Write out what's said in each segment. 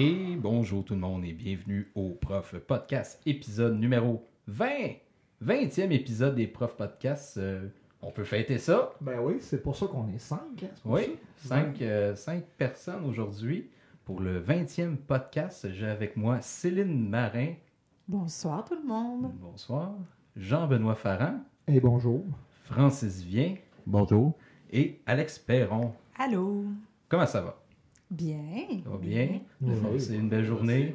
Et bonjour tout le monde et bienvenue au Prof Podcast, épisode numéro 20. 20e épisode des Prof Podcasts. Euh, on peut fêter ça. Ben oui, c'est pour ça qu'on est cinq. hein, Oui, ça. cinq, euh, cinq personnes aujourd'hui pour le 20e podcast. J'ai avec moi Céline Marin. Bonsoir tout le monde. Bonsoir. Jean-Benoît Farran, Et bonjour. Francis Vien Bonjour. et Alex Perron. Allô. Comment ça va? Bien. Ça va bien? Oui. C'est une belle journée.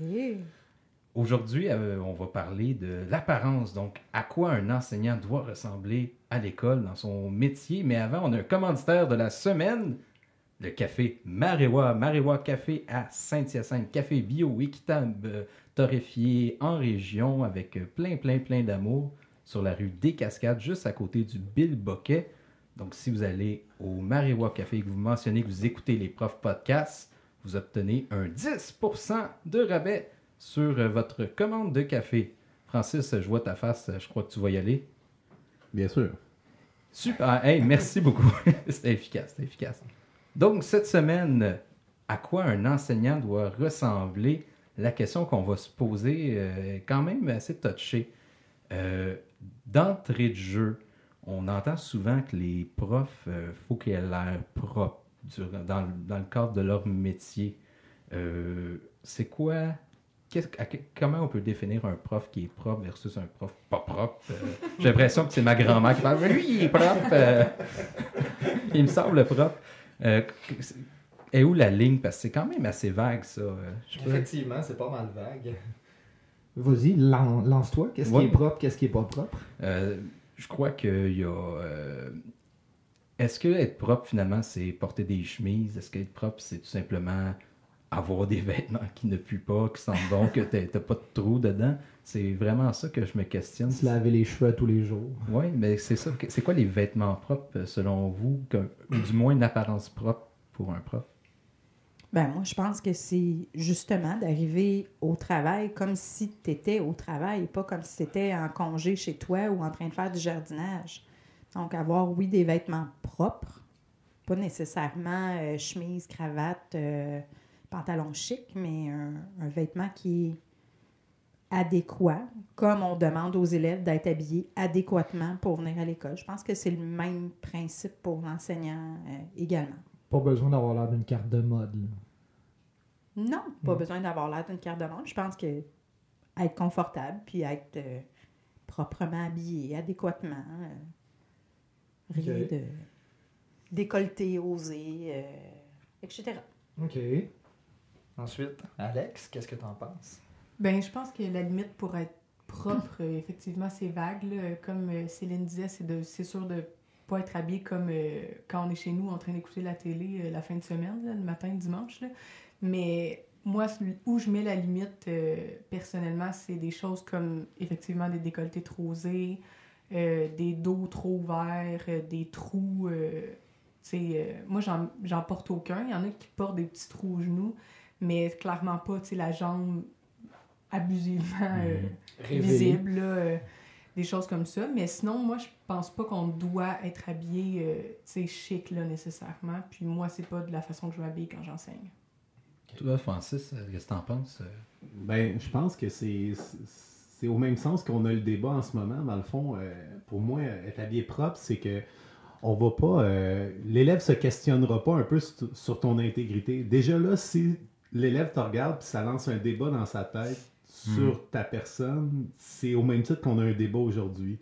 Oui. Aujourd'hui, euh, on va parler de l'apparence, donc à quoi un enseignant doit ressembler à l'école dans son métier? Mais avant, on a un commanditaire de la semaine, le café Marewa. Marewa Café à Saint-Hyacinthe. Café bio, équitable, torréfié en région avec plein, plein, plein d'amour sur la rue des Cascades, juste à côté du Bill Boquet. Donc, si vous allez au Marewa Café et que vous mentionnez que vous écoutez les profs podcasts, vous obtenez un 10% de rabais sur euh, votre commande de café. Francis, je vois ta face, je crois que tu vas y aller. Bien sûr. Super, hey, merci beaucoup. c'était efficace, c'était efficace. Donc, cette semaine, à quoi un enseignant doit ressembler? La question qu'on va se poser euh, est quand même assez touchée. Euh, D'entrée de jeu, on entend souvent que les profs, il faut qu'ils aient l'air propres durant- dans, le- dans le cadre de leur métier. Euh, C'est quoi à comment on peut définir un prof qui est propre versus un prof pas propre? Euh, J'ai l'impression que c'est ma grand-mère qui parle. Lui, il est propre. euh, il me semble propre. Euh, est où la ligne? Parce que c'est quand même assez vague, ça. Euh, je Effectivement, c'est pas mal vague. Vas-y, lan- lance-toi. Qu'est-ce Ouais. qui est propre, qu'est-ce qui est pas propre? Je crois qu'il y a. euh, Est-ce que être propre, finalement, c'est porter des chemises? Est-ce qu'être propre, c'est tout simplement avoir des vêtements qui ne puent pas, qui sentent bon, que t'as pas de trou dedans? C'est vraiment ça que je me questionne. Se laver les cheveux tous les jours. Oui, mais c'est ça. C'est quoi les vêtements propres, selon vous? ou du moins une apparence propre pour un prof? Ben moi, je pense que c'est justement d'arriver au travail comme si tu étais au travail, pas comme si tu étais en congé chez toi ou en train de faire du jardinage. Donc, avoir, oui, des vêtements propres, pas nécessairement euh, chemise, cravate, euh, pantalon chic, mais un, vêtement qui est adéquat, comme on demande aux élèves d'être habillés adéquatement pour venir à l'école. Je pense que c'est le même principe pour l'enseignant euh, également. Pas besoin d'avoir l'air d'une carte de mode. là. Non, pas besoin d'avoir l'air d'une carte de monde. Je pense que être confortable puis être euh, proprement habillé, adéquatement. euh, rien de décolleté, osé, euh, etc. OK. Ensuite, Alex, qu'est-ce que t'en penses? Ben, je pense que la limite pour être propre, effectivement, c'est vague. là. Comme Céline disait, c'est de, c'est sûr de pas être habillé comme euh, quand on est chez nous en train d'écouter la télé euh, la fin de semaine, là, le matin, le dimanche. là. Mais moi, où je mets la limite, euh, personnellement, c'est des choses comme, effectivement, des décolletés trop osés, euh, des dos trop ouverts, des trous... moi, j'en porte aucun. Il y en a qui portent des petits trous aux genoux, mais clairement pas, la jambe abusivement euh, Révélé. visible, là, euh, des choses comme ça. Mais sinon, moi, je pense pas qu'on doit être habillé, euh, tu sais, chic, là, nécessairement. Puis moi, c'est pas de la façon que je m'habille quand j'enseigne. Toi, Francis, euh, qu'est-ce que t'en penses? euh? Ben, je pense que c'est c'est au même sens qu'on a le débat en ce moment. Dans le fond, euh, pour moi, être habillé propre, c'est que on va pas. euh, l'élève se questionnera pas un peu sur, sur ton intégrité. Déjà là, si l'élève te regarde puis ça lance un débat dans sa tête sur ta personne, c'est au même titre qu'on a un débat aujourd'hui.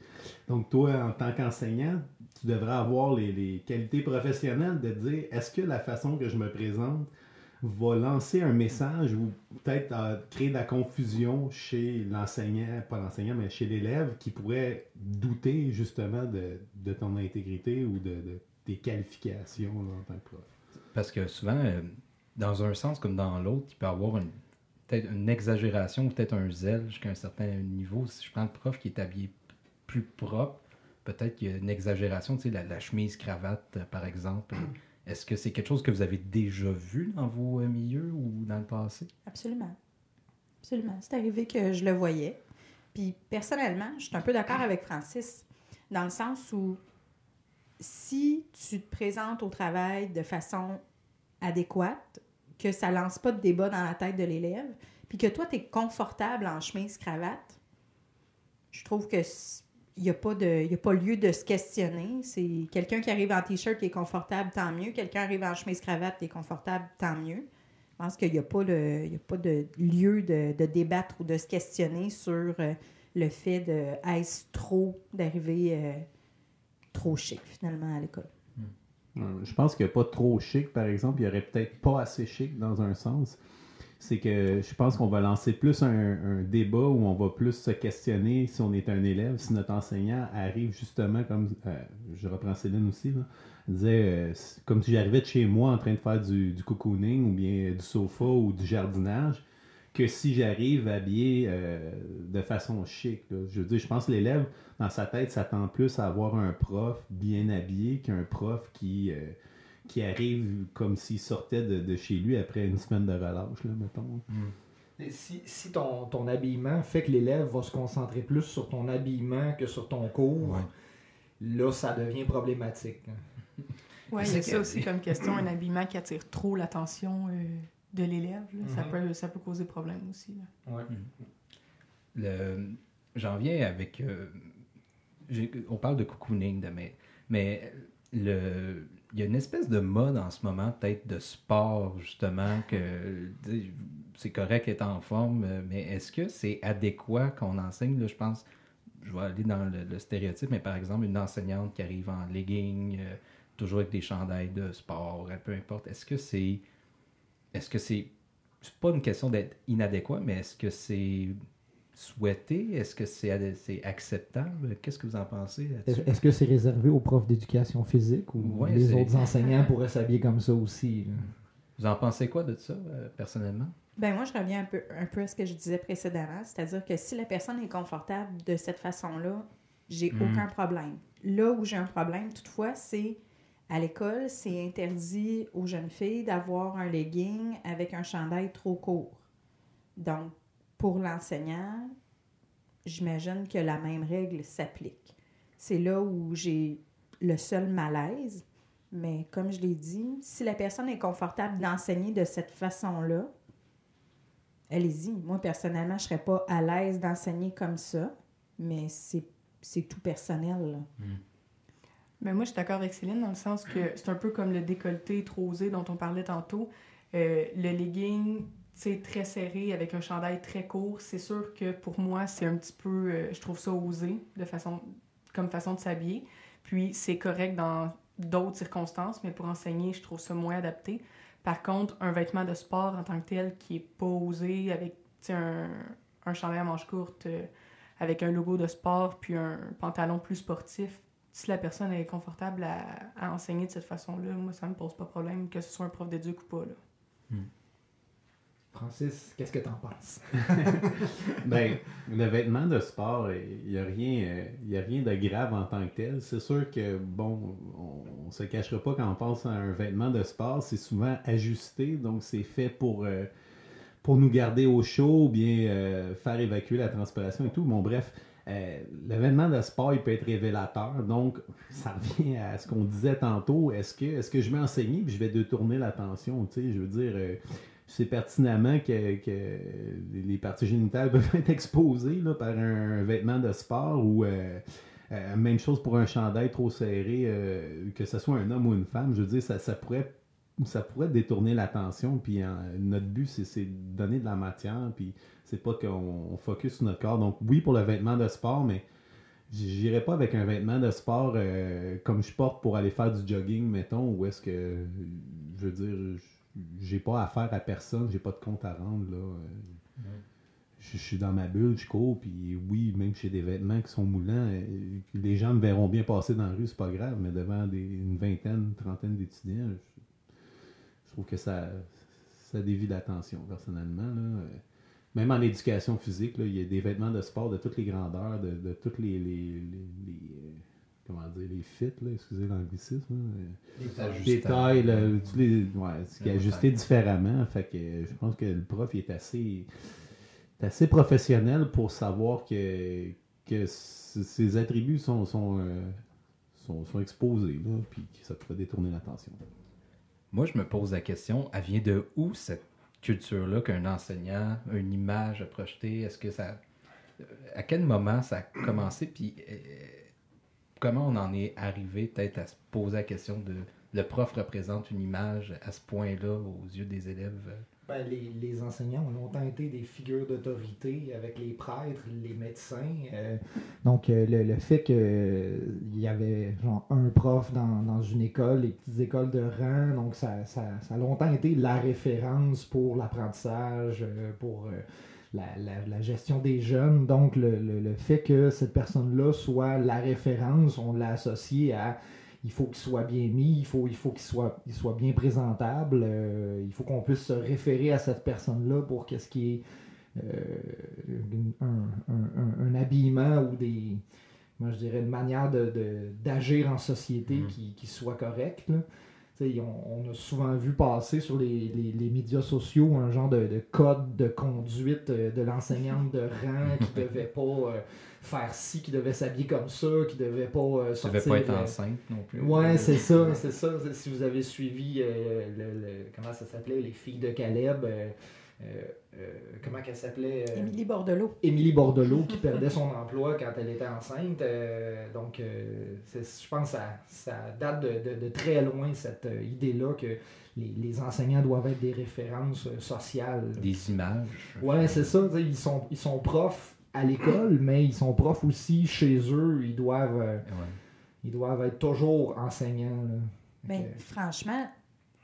Donc toi, en tant qu'enseignant, tu devrais avoir les, les qualités professionnelles de dire est-ce que la façon que je me présente va lancer un message ou peut-être euh, créer de la confusion chez l'enseignant, pas l'enseignant, mais chez l'élève qui pourrait douter justement de, de ton intégrité ou de, de tes qualifications là, en tant que prof? Parce que souvent, euh, dans un sens comme dans l'autre, il peut y avoir une, peut-être une exagération, peut-être un zèle jusqu'à un certain niveau. Si je prends le prof qui est habillé plus propre, peut-être qu'il y a une exagération, tu sais, la, la chemise cravate, par exemple. Est-ce que c'est quelque chose que vous avez déjà vu dans vos euh, milieux ou dans le passé? Absolument. Absolument. C'est arrivé que je le voyais. Puis personnellement, je suis un peu d'accord avec Francis, dans le sens où si tu te présentes au travail de façon adéquate, que ça lance pas de débat dans la tête de l'élève, puis que toi, tu es confortable en chemise-cravate, je trouve que il n'y a, pas de- lieu de se questionner. C'est quelqu'un qui arrive en t-shirt qui est confortable, tant mieux. Quelqu'un arrive en chemise-cravate qui est confortable, tant mieux. Je pense qu'il n'y a, pas a pas de lieu de, débattre ou de se questionner sur euh, le fait de trop d'arriver euh, trop chic finalement à l'école? Euh, Je pense qu'il n'y a pas trop chic, par exemple. Il y aurait peut-être pas assez chic dans un sens. C'est que je pense qu'on va lancer plus un, débat où on va plus se questionner si on est un élève, si notre enseignant arrive justement comme, euh, je reprends Céline aussi, là, disait, euh, comme si j'arrivais de chez moi en train de faire du cocooning ou bien du sofa ou du jardinage, que si j'arrive habillé euh, de façon chic. là. Je veux dire, je pense que l'élève, dans sa tête, s'attend plus à avoir un prof bien habillé qu'un prof qui, euh, qui arrive comme s'il sortait de, de chez lui après une semaine de relâche, là, mettons. Et Si, si ton, ton habillement fait que l'élève va se concentrer plus sur ton habillement que sur ton cours, Ouais. là, ça devient problématique. Oui, il y a ça aussi comme question, un habillement qui attire trop l'attention euh, de l'élève. ça, Mhm. peut, ça peut causer problème aussi. Le- J'en viens avec. euh, on parle de cocooning, de, mais, mais le, il y a une espèce de mode en ce moment, peut-être de sport, justement, que c'est correct d'être en forme, mais est-ce que c'est adéquat qu'on enseigne? Là, je pense, je vais aller dans le, le stéréotype, mais par exemple, une enseignante qui arrive en legging, euh, toujours avec des chandails de sport, peu importe, est-ce que c'est. Est-ce que c'est. C'est pas une question d'être inadéquat, mais est-ce que c'est souhaité? Est-ce que c'est acceptable? Qu'est-ce que vous en pensez? Est-ce que c'est réservé aux profs d'éducation physique ou Ouais, les autres enseignants pourraient s'habiller comme ça aussi? là? Vous en pensez quoi de ça, euh, personnellement? Ben moi, je reviens un peu, un peu à ce que je disais précédemment, c'est-à-dire que si la personne est confortable de cette façon-là, j'ai Mm. aucun problème. Là où j'ai un problème, toutefois, c'est à l'école, c'est interdit aux jeunes filles d'avoir un legging avec un chandail trop court. Donc, pour l'enseignant, j'imagine que la même règle s'applique. C'est là où j'ai le seul malaise, mais comme je l'ai dit, si la personne est confortable d'enseigner de cette façon-là, allez-y. Moi, personnellement, je ne serais pas à l'aise d'enseigner comme ça, mais c'est tout personnel. là. Mais moi, je suis d'accord avec Céline dans le sens que c'est un peu comme le décolleté trop osé dont on parlait tantôt. Euh, le legging, sais, très serré avec un chandail très court, c'est sûr que pour moi, c'est un petit peu, euh, je trouve ça osé de façon, comme façon de s'habiller. Puis c'est correct dans d'autres circonstances, mais pour enseigner, je trouve ça moins adapté. Par contre, un vêtement de sport en tant que tel qui est pas osé avec un, un chandail à manches courtes euh, avec un logo de sport puis un pantalon plus sportif, si la personne est confortable à, à enseigner de cette façon-là, moi, ça me pose pas de problème, que ce soit un prof d'éduc ou pas. Là. Francis, qu'est-ce que t'en penses? Ben, le vêtement de sport, il n'y a, rien, euh, y a rien de grave en tant que tel. C'est sûr que, bon, on, on se cachera pas quand on pense à un vêtement de sport, c'est souvent ajusté, donc c'est fait pour, euh, pour nous garder au chaud ou bien euh, faire évacuer la transpiration et tout. Bon, bref, euh, le vêtement de sport, il peut être révélateur, donc ça revient à ce qu'on disait tantôt. Est-ce que, est-ce que je vais enseigner puis je vais détourner l'attention, je veux dire... euh, je sais pertinemment que, les parties génitales peuvent être exposées par un vêtement de sport ou euh, euh, même chose pour un chandail trop serré, euh, que ce soit un homme ou une femme. Je veux dire, ça, pourrait ça pourrait détourner l'attention. Puis euh, notre but, c'est, c'est de donner de la matière. Puis c'est pas qu'on on focus sur notre corps. Donc oui pour le vêtement de sport, mais j'irai pas avec un vêtement de sport euh, comme je porte pour aller faire du jogging, mettons, ou est-ce que je veux dire j'ai pas affaire à personne, j'ai pas de compte à rendre là. euh, Je, je suis dans ma bulle, je cours, puis oui, même chez des vêtements qui sont moulants, euh, les gens me verront bien passer dans la rue, c'est pas grave, mais devant des, une vingtaine, une trentaine d'étudiants, je, je trouve que ça, ça dévie l'attention, personnellement. Là. Même en éducation physique, là, il y a des vêtements de sport de toutes les grandeurs, de, de toutes les, les, les- les, euh, comment dire, les fits, là, excusez l'anglicisme. euh, des tailles, tous les, ouais, ce qui est ajusté différemment. Fait que je pense que le prof il est assez, est assez professionnel pour savoir que, que ses attributs sont, sont, euh, sont, sont exposés, là, puis que ça pourrait détourner l'attention. moi, je me pose la question, elle vient de où cette culture-là qu'un enseignant, une image à projeter? Est-ce que ça. euh, À quel moment ça a commencé? Puis euh, comment on en est arrivé peut-être à se poser la question de le prof représente une image à ce point-là aux yeux des élèves? Ben, les, les enseignants ont longtemps été des figures d'autorité avec les prêtres, les médecins. euh, donc, euh, le, le fait qu'il y avait genre un prof dans, dans une école, les petites écoles de rang, donc ça, ça, ça a longtemps été la référence pour l'apprentissage, euh, pour la, la- la gestion des jeunes. Donc, le, le- le fait que cette personne-là soit la référence, on l'a associé à il faut qu'il soit bien mis, il faut, il faut qu'il soit, il soit bien présentable, euh, il faut qu'on puisse se référer à cette personne-là pour qu'est-ce qui est euh, un, un- un- un habillement ou des, moi je dirais une manière de- de- d'agir en société Mhm. qui, qui soit correcte. On, on a souvent vu passer sur les, les- les médias sociaux un genre de, de code de conduite euh, de l'enseignante de rang qui devait pas euh, faire ci, qui devait s'habiller comme ça, qui devait pas euh, sortir... devait pas être euh, enceinte non plus. Ouais, c'est ça, c'est ça. Si vous avez suivi euh, le, le- comment ça s'appelait, les filles de Caleb, euh, euh, euh, comment qu'elle s'appelait euh, Émilie Bordelot. Émilie Bordelot qui perdait son emploi quand elle était enceinte. euh, donc, euh, je pense que ça, ça date de, de- de très loin, cette euh, idée-là que les, les enseignants doivent être des références euh, sociales. Des images. Ouais, c'est ça. tu sais, Ils sont, ils sont profs à l'école, mais ils sont profs aussi chez eux. Ils doivent, euh, Ouais. ils doivent être toujours enseignants. là. Ben, franchement,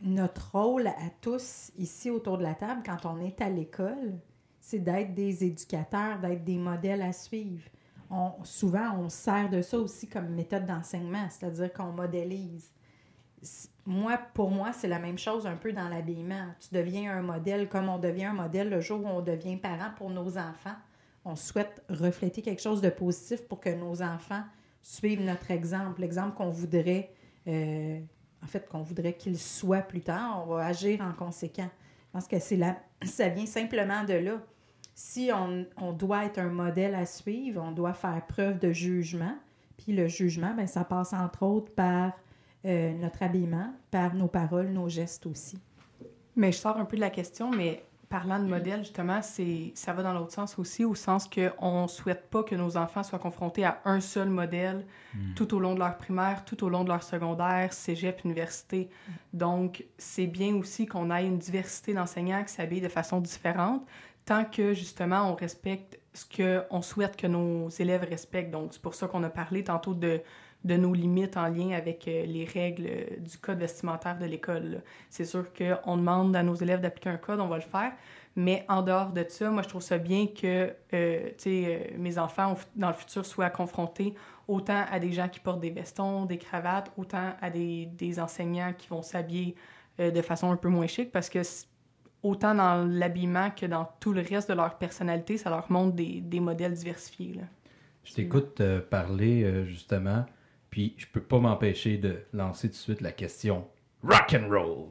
notre rôle à tous ici autour de la table, quand on est à l'école, c'est d'être des éducateurs, d'être des modèles à suivre. On, souvent, on se sert de ça aussi comme méthode d'enseignement, c'est-à-dire qu'on modélise. Moi, pour moi, c'est la même chose un peu dans l'habillement. Tu deviens un modèle comme on devient un modèle le jour où on devient parent pour nos enfants. On souhaite refléter quelque chose de positif pour que nos enfants suivent notre exemple, l'exemple qu'on voudrait euh, en fait, qu'on voudrait qu'il soit plus tard, on va agir en conséquent. Je pense que c'est la... ça vient simplement de là. Si on, on doit être un modèle à suivre, on doit faire preuve de jugement. Puis le jugement, ben, ça passe entre autres par euh, notre habillement, par nos paroles, nos gestes aussi. Mais je sors un peu de la question, mais parlant de modèle, justement, c'est ça va dans l'autre sens aussi, au sens qu'on ne souhaite pas que nos enfants soient confrontés à un seul modèle tout au long de leur primaire, tout au long de leur secondaire, cégep, université. Donc, c'est bien aussi qu'on ait une diversité d'enseignants qui s'habillent de façon différente, tant que, justement, on respecte ce qu'on souhaite que nos élèves respectent. Donc, c'est pour ça qu'on a parlé tantôt de de nos limites en lien avec euh, les règles du code vestimentaire de l'école. C'est sûr qu'on demande à nos élèves d'appliquer un code, on va le faire, mais en dehors de ça, moi, je trouve ça bien que euh, sais, euh, mes enfants, dans le futur, soient confrontés autant à des gens qui portent des vestons, des cravates, autant à des, des enseignants qui vont s'habiller euh, de façon un peu moins chic, parce que autant dans l'habillement que dans tout le reste de leur personnalité, ça leur montre des, des modèles diversifiés. Je t'écoute parler justement, puis je peux pas m'empêcher de lancer tout de suite la question rock and roll.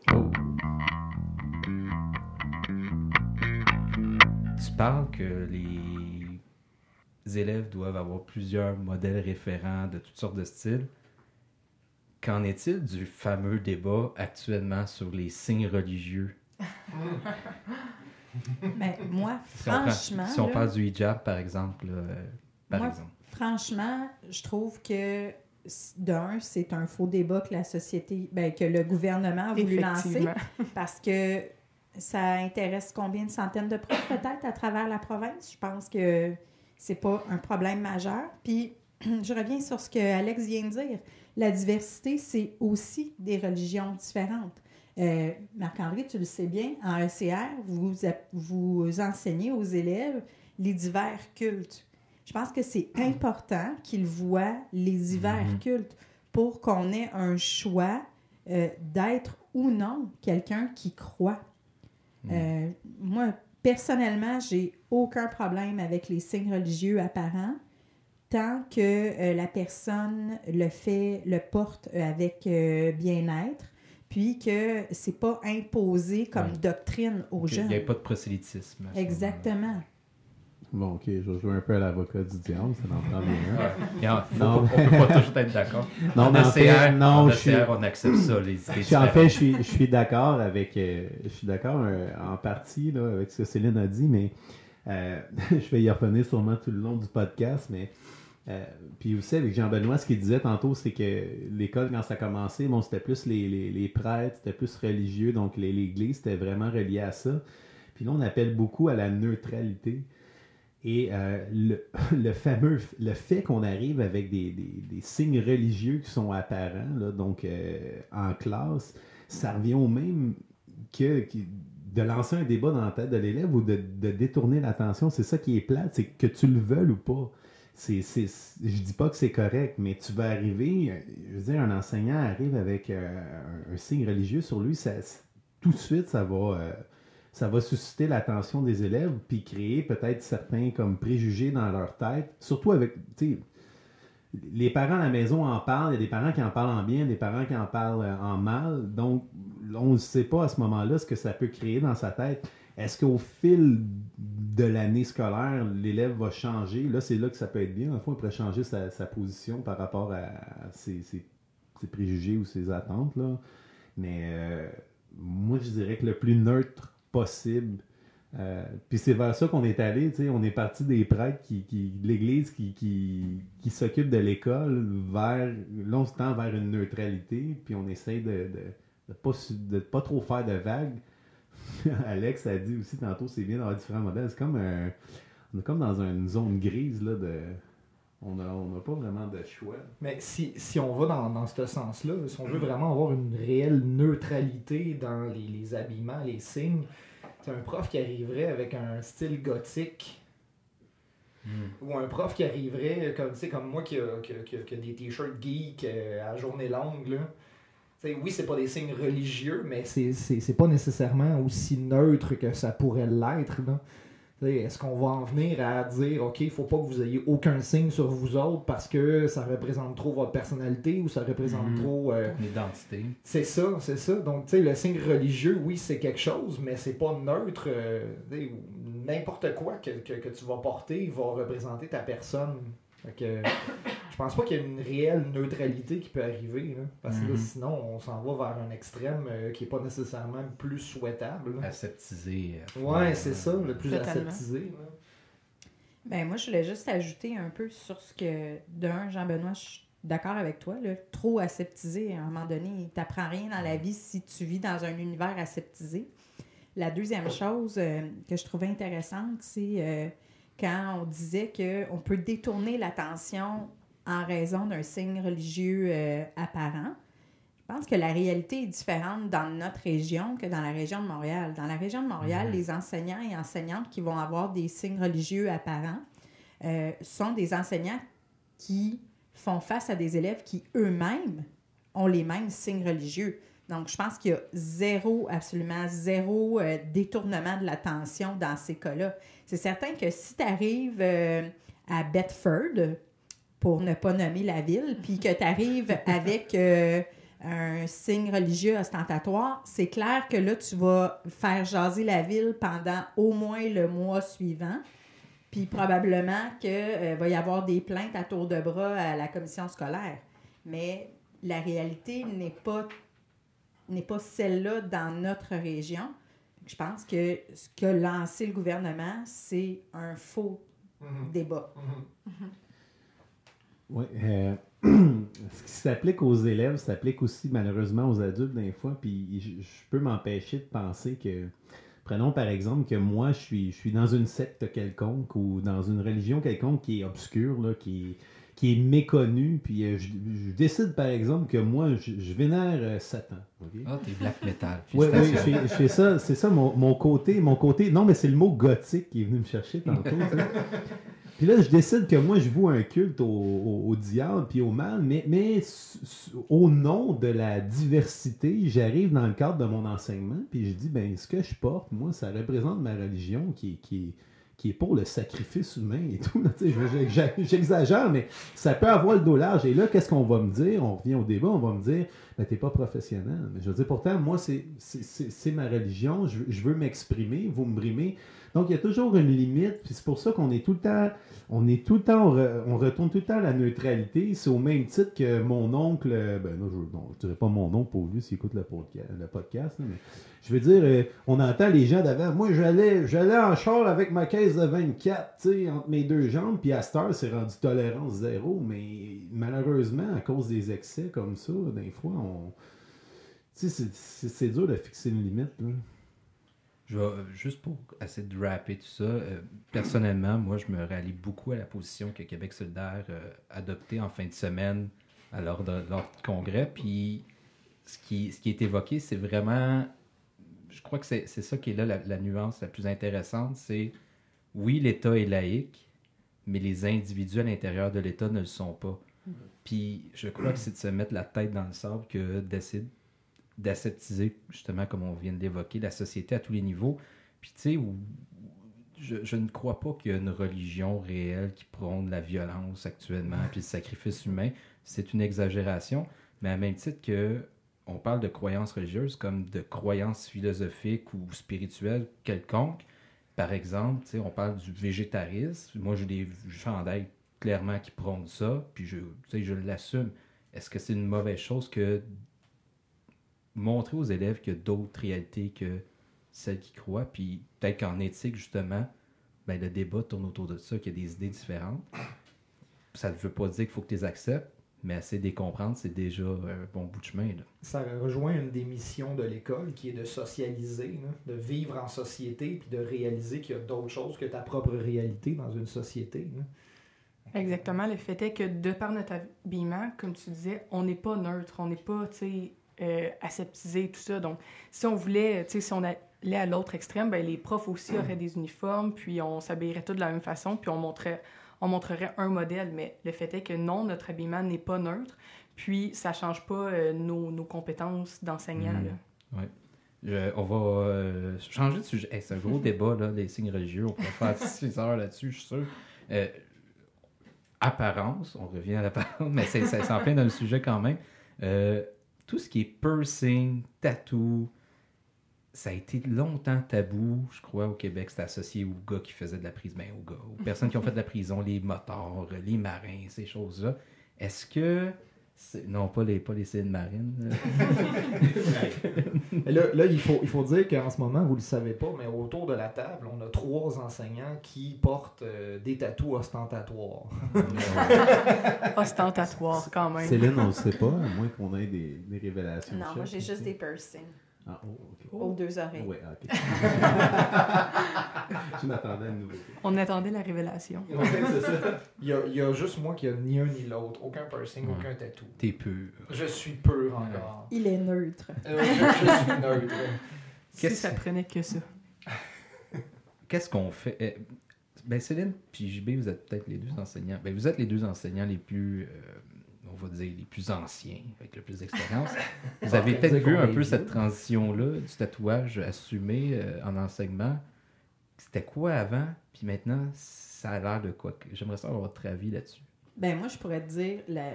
Tu parles que les élèves doivent avoir plusieurs modèles référents de toutes sortes de styles. Qu'en est-il du fameux débat actuellement sur les signes religieux? Mais moi, Si on, prend- franchement, si on là, parle du hijab, par exemple, là, euh, par Moi, exemple. franchement, je trouve que d'un, c'est un faux débat que la société, ben, que le gouvernement a voulu lancer. Parce que ça intéresse combien de centaines de profs peut-être à travers la province? Je pense que c'est pas un problème majeur. Puis je reviens sur ce que Alex vient de dire. La diversité, c'est aussi des religions différentes. Euh, Marc-André, tu le sais bien, en ECR, vous, vous enseignez aux élèves les divers cultes. Je pense que c'est important qu'ils voient les divers Mhm. cultes pour qu'on ait un choix euh, d'être ou non quelqu'un qui croit. Euh, moi, personnellement, j'ai aucun problème avec les signes religieux apparents tant que euh, la personne le fait, le porte avec bien-être, puis que c'est pas imposé comme Ouais. doctrine aux Il jeunes. n'y a pas de prosélytisme. Exactement. Bon, ok, je vais jouer un peu à l'avocat du diable, ça n'en prend bien un. Non, on peut pas toujours être d'accord. Non, en mais en fait, non, en je suis- OCR, on accepte ça, les idées suis- en fait, je suis, je suis d'accord avec, euh, je suis d'accord euh, en partie là, avec ce que Céline a dit, mais euh, je vais y revenir sûrement tout le long du podcast, mais euh, puis aussi avec Jean-Benoît, ce qu'il disait tantôt, c'est que l'école, quand ça a commencé, bon, c'était plus les, les, les prêtres, c'était plus religieux, donc l'Église, c'était vraiment relié à ça. Puis là, on appelle beaucoup à la neutralité. Et euh, le, le fameux, le fait qu'on arrive avec des, signes religieux qui sont apparents, donc euh, en classe, ça revient au même que, de lancer un débat dans la tête de l'élève ou de, détourner l'attention. C'est ça qui est plate, c'est que tu le veuilles ou pas. C'est, c'est, je dis pas que c'est correct, mais tu vas arriver, je veux dire, un enseignant arrive avec euh, un, un signe religieux sur lui, ça, tout de suite, ça va, ça va susciter l'attention des élèves, puis créer peut-être certains comme préjugés dans leur tête, surtout avec, les parents à la maison en parlent, il y a des parents qui en parlent en bien, des parents qui en parlent euh, en mal, donc on ne sait pas à ce moment-là ce que ça peut créer dans sa tête. Est-ce qu'au fil de l'année scolaire, l'élève va changer? Là, c'est là que ça peut être bien. Dans il pourrait changer sa, position par rapport à, ses- ses préjugés ou ses attentes. Là. Mais euh, moi, je dirais que le plus neutre possible. euh, puis c'est vers ça qu'on est allé. On est parti des prêtres qui, de l'Église qui, qui, qui s'occupent de l'école vers. Se tend vers une neutralité. Puis on essaye de ne pas, de pas trop faire de vagues. Alex a dit aussi tantôt, c'est bien d'avoir différents modèles. C'est comme on est comme dans une zone grise là. On n'a on a pas vraiment de choix. Mais si, si on va dans, dans ce sens-là, si on veut vraiment avoir une réelle neutralité dans les, les habillements, les signes, c'est un prof qui arriverait avec un style gothique Hmm. ou un prof qui arriverait comme, tu sais, comme moi qui a, qui a- qui a- qui a des t-shirts geek euh, à journée longue. Là. Tu sais, oui, c'est pas des signes religieux, mais c'est pas nécessairement aussi neutre que ça pourrait l'être. Est-ce qu'on va en venir à dire, OK, il faut pas que vous ayez aucun signe sur vous autres parce que ça représente trop votre personnalité ou ça représente Mhm. trop. euh, Ton identité. c'est ça, c'est ça. Donc, tu sais, le signe religieux, oui, c'est quelque chose, mais c'est pas neutre. euh, N'importe quoi que, que, que tu vas porter va représenter ta personne. Fait que, je pense pas qu'il y ait une réelle neutralité qui peut arriver. là, parce que là, Mhm. sinon, on s'en va vers un extrême euh, qui est pas nécessairement le plus souhaitable. là. Aseptisé. euh, Ouais, c'est ça, le plus Totalement. aseptisé. là. Ben, moi, je voulais juste ajouter un peu sur ce que, d'un, Jean-Benoît, je suis d'accord avec toi. Là, trop aseptisé, à un moment donné, il t'apprend rien dans la vie si tu vis dans un univers aseptisé. La deuxième chose euh, que je trouvais intéressante, c'est euh, quand on disait qu'on peut détourner l'attention en raison d'un signe religieux euh, apparent. Je pense que la réalité est différente dans notre région que dans la région de Montréal. Dans la région de Montréal, les enseignants et enseignantes qui vont avoir des signes religieux apparents euh, sont des enseignants qui font face à des élèves qui eux-mêmes ont les mêmes signes religieux. Donc, je pense qu'il y a zéro, absolument zéro euh, détournement de l'attention dans ces cas-là. C'est certain que si tu arrives à Bedford, pour ne pas nommer la ville, puis que tu arrives avec euh, un signe religieux ostentatoire, c'est clair que là, tu vas faire jaser la ville pendant au moins le mois suivant. Puis probablement qu'il va y avoir des plaintes à tour de bras à la commission scolaire. Mais la réalité n'est pas, n'est pas celle-là dans notre région. Je pense que ce qu'a lancé le gouvernement, c'est un faux Mhm. débat. Mhm. Oui. euh, ce qui s'applique aux élèves s'applique aussi malheureusement aux adultes des fois. Puis je, je peux m'empêcher de penser que, prenons par exemple que moi je suis, je suis dans une secte quelconque ou dans une religion quelconque qui est obscure, là, qui, est- qui est méconnue. Puis euh, je, je décide par exemple que moi je, je vénère euh, Satan. Ah, t'es black metal. Oui, fais ça, c'est ça mon, mon côté, mon côté. Non, mais c'est le mot gothique qui est venu me chercher tantôt. Puis là, je décide que moi, je voue un culte au, au- au diable puis au mal, mais, mais au nom de la diversité, j'arrive dans le cadre de mon enseignement, puis je dis, ben, ce que je porte, moi, ça représente ma religion qui, qui, est- qui est pour le sacrifice humain et tout. J'exagère, mais ça peut avoir le dos large. Et là, qu'est-ce qu'on va me dire? On revient au débat, on va me dire, ben, t'es pas professionnel. Mais je veux dire, pourtant, moi, c'est- c'est c'est- c'est ma religion, je veux m'exprimer, vous me brimez. Donc, il y a toujours une limite, c'est pour ça qu'on est tout le temps, on est tout le temps, on, re- on retourne tout le temps à la neutralité. C'est au même titre que mon oncle, ben je, je dirais pas mon oncle pour lui s'il écoute le, podca- le podcast, je veux dire, euh, on entend les gens d'avant. Moi, j'allais, j'allais en char avec ma caisse de 24, tu sais, entre mes deux jambes, puis à cette heure, c'est rendu tolérance zéro, mais malheureusement, à cause des excès comme ça, des fois, on. Tu sais, c'est- dur de fixer une limite. Je vais, euh, juste pour essayer de rapper tout ça, euh, personnellement, moi, je me rallie beaucoup à la position que Québec solidaire euh, a adoptée en fin de semaine à lors de leur congrès. Puis, ce qui, ce qui est évoqué, c'est vraiment. Je crois que c'est c'est ça qui est là la, la nuance la plus intéressante. C'est oui, l'État est laïque, mais les individus à l'intérieur de l'État ne le sont pas. Puis, je crois que c'est de se mettre la tête dans le sable que d'essayer d'aseptiser, justement, comme on vient de l'évoquer, la société à tous les niveaux. Puis, tu sais, je, je ne crois pas qu'il y a une religion réelle qui prône la violence actuellement, puis le sacrifice humain. C'est une exagération. Mais à même titre que on parle de croyances religieuses comme de croyances philosophiques ou spirituelles quelconques. Par exemple, on parle du végétarisme. Moi, j'ai des chandails clairement qui prônent ça, puis je, je l'assume. Est-ce que c'est une mauvaise chose que montrer aux élèves qu'il y a d'autres réalités que celles qui croient, puis peut-être qu'en éthique, justement, ben, le débat tourne autour de ça, qu'il y a des idées différentes. Ça ne veut pas dire qu'il faut que tu les acceptes, mais essayer de les comprendre, c'est déjà un bon bout de chemin. Là. Ça rejoint une des missions de l'école qui est de socialiser, là, de vivre en société puis de réaliser qu'il y a d'autres choses que ta propre réalité dans une société. là. Exactement. Le fait est que de par notre habillement, comme tu disais, on n'est pas neutre, on n'est pas, tu sais, euh, aseptisé, tout ça. Donc, si on voulait, tu sais, si on allait à l'autre extrême, ben, les profs aussi auraient des uniformes, puis on s'habillerait tous de la même façon, puis on montrait, on montrerait un modèle. Mais le fait est que non, notre habillement n'est pas neutre, puis ça change pas euh, nos, nos compétences d'enseignant. Là. Je- on va euh, changer de sujet. Hey, c'est un gros débat, là, les signes religieux. On pourrait faire 6 heures là-dessus, je suis sûr. Euh, apparence, on revient à l'apparence, mais c'est, en plein dans le sujet quand même. Euh, tout ce qui est piercing, tattoo, ça a été longtemps tabou, je crois, au Québec. C'était associé aux gars qui faisaient de la prison, ben, aux gars, aux personnes qui ont fait de la prison, les motards, les marins, ces choses-là. Est-ce que. Non, pas les, pas les scènes marines. Mais Là, là, il, faut, il faut dire qu'en ce moment, vous ne le savez pas, mais autour de la table, on a trois enseignants qui portent euh, des tatous ostentatoires. Ostentatoire, quand même. Céline, on ne sait pas, à moins qu'on ait des, des révélations. Non, moi j'ai juste des piercings Ah, oh, aux deux oreilles. Ouais, ok. Je m'attendais à une nouveauté. On attendait la révélation. Ouais, c'est ça. Il y, a, il y a juste moi qui a ni un ni l'autre. Aucun piercing, Ouais. aucun tatou. T'es pur. Je suis pur encore. Il est neutre. Euh, je, je suis neutre. Si Qu'est-ce- ça prenait que ça. Qu'est-ce qu'on fait? Eh, Ben Céline puis JB, vous êtes peut-être les deux enseignants. Ben, vous êtes les deux enseignants les plus, euh, on va dire, les plus anciens, avec le plus d'expérience. Vous avez Ok, peut-être vu un peu cette transition-là du tatouage assumé euh, en enseignement. C'était quoi avant? Puis maintenant, ça a l'air de quoi? J'aimerais savoir votre avis là-dessus. Ben moi, je pourrais te dire, la,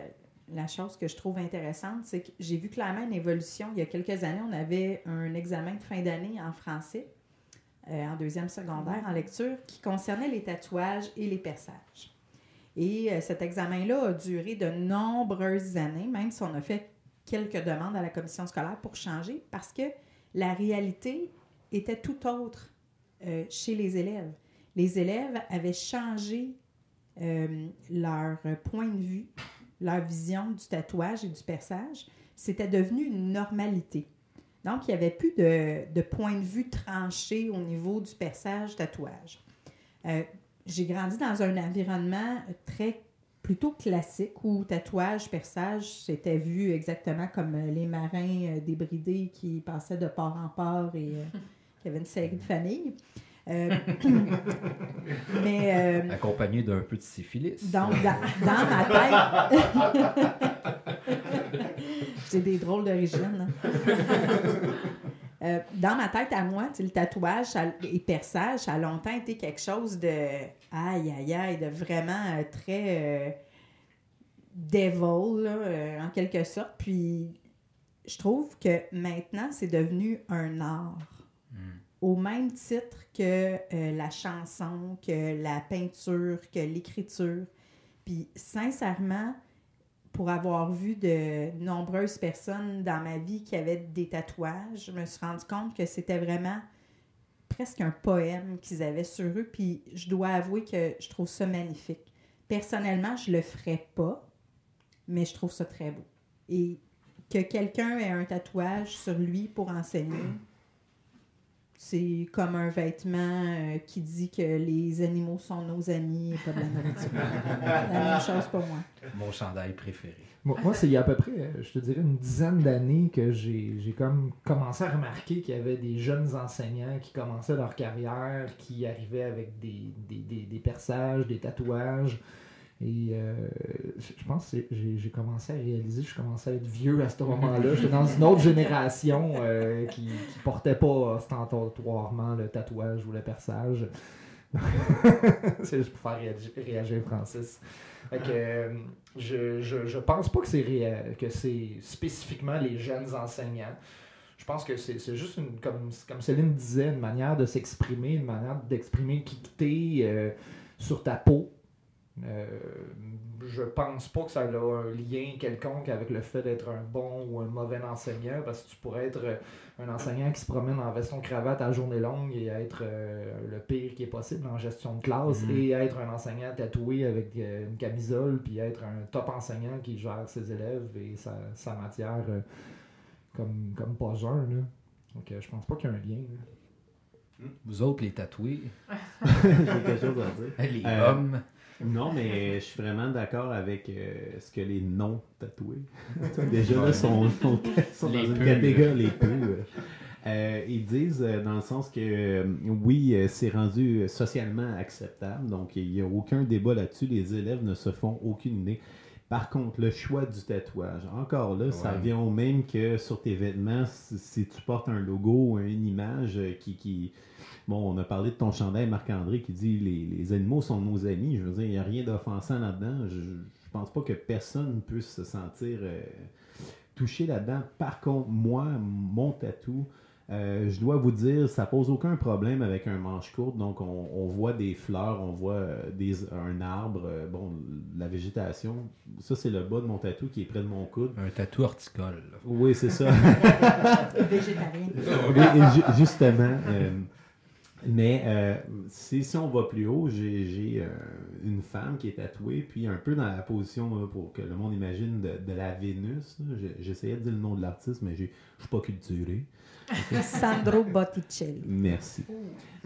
la chose que je trouve intéressante, c'est que j'ai vu clairement une évolution. Il y a quelques années, on avait un examen de fin d'année en français, euh, en deuxième secondaire, en lecture, qui concernait les tatouages et les perçages. Et euh, cet examen-là a duré de nombreuses années, même si on a fait quelques demandes à la commission scolaire pour changer, parce que la réalité était tout autre euh, chez les élèves. Les élèves avaient changé euh, leur point de vue, leur vision du tatouage et du perçage. C'était devenu une normalité. Donc, il n'y avait plus de, point de vue tranché au niveau du perçage-tatouage. J'ai grandi dans un environnement très plutôt classique où tatouage, perçage, c'était vu exactement comme euh, les marins euh, débridés qui passaient de port en port et euh, qui avaient une série de familles. Euh, mais euh, Accompagné d'un peu de syphilis. donc, dans, dans ma tête. J'ai des drôles d'origine. Euh, dans ma tête, à moi, le tatouage ça- et perçage, ça a longtemps été quelque chose de aïe, aïe, aïe, de vraiment euh, très euh, devil, là, euh, en quelque sorte. Puis, je trouve que maintenant, c'est devenu un art. Hmm. au même titre que la chanson, que la peinture, que l'écriture. Puis sincèrement, pour avoir vu de nombreuses personnes dans ma vie qui avaient des tatouages, je me suis rendu compte que c'était vraiment presque un poème qu'ils avaient sur eux. Puis je dois avouer que je trouve ça magnifique. Personnellement, je le ferais pas, mais je trouve ça très beau. Et que quelqu'un ait un tatouage sur lui pour enseigner, c'est comme un vêtement euh, qui dit que les animaux sont nos amis et pas de la nourriture. la même chose pour moi. Mon chandail préféré. Moi, moi, c'est il y a à peu près, euh, je te dirais, une dizaine d'années que j'ai j'ai comme commencé à remarquer qu'il y avait des jeunes enseignants qui commençaient leur carrière, qui arrivaient avec des, des, des, des perçages, des tatouages. Et euh, je pense que j'ai commencé à réaliser, je commençais à être vieux à ce moment-là. J'étais dans une autre génération euh, qui, qui portait pas ostentatoirement le tatouage ou le perçage. c'est juste pour faire réagi- réagir Francis. Euh, je, je, pense pas que c'est que c'est spécifiquement les jeunes enseignants. Je pense que c'est juste une, comme, comme Céline disait, une manière de s'exprimer, une manière d'exprimer qui t'es sur ta peau. Euh, je pense pas que ça a un lien quelconque avec le fait d'être un bon ou un mauvais enseignant, parce que tu pourrais être euh, un enseignant qui se promène en veston cravate à journée longue et être euh, le pire qui est possible en gestion de classe, Mhm. et être un enseignant tatoué avec euh, une camisole, puis être un top enseignant qui gère ses élèves et sa, sa matière euh, comme, comme pas un. Là. Donc euh, je pense pas qu'il y a un lien. là. Vous autres, les tatoués, J'ai quelque chose à dire. les Euh, hommes, Non, mais je suis vraiment d'accord avec euh, ce que les non tatoués. Déjà, là, sont, sont, sont dans une catégorie, les peu. euh. Ils disent euh, dans le sens que euh, oui, c'est rendu socialement acceptable, donc il n'y a aucun débat là-dessus. Les élèves ne se font aucune idée. Par contre, le choix du tatouage, encore là, ça revient au même que sur tes vêtements, si, si tu portes un logo, une image euh, qui, qui, Bon, on a parlé de ton chandail, Marc-André, qui dit les, les animaux sont nos amis. Je veux dire, il n'y a rien d'offensant là-dedans. Je, je pense pas que personne puisse se sentir euh, touché là-dedans. Par contre, moi, mon tatou, euh, je dois vous dire, ça pose aucun problème avec un manche courte. Donc, on, on voit des fleurs, on voit euh, des, un arbre, euh, bon, la végétation. Ça, c'est le bas de mon tatou qui est près de mon coude. un tatou horticole. là. Oui, c'est ça. Végétarien. Et justement. euh, mais euh, si, si on va plus haut, j'ai euh, une femme qui est tatouée, puis un peu dans la position, là, pour que le monde imagine, de, de la Vénus. J'essayais de dire le nom de l'artiste, mais j'ai- je suis pas culturé. Sandro Botticelli. Merci.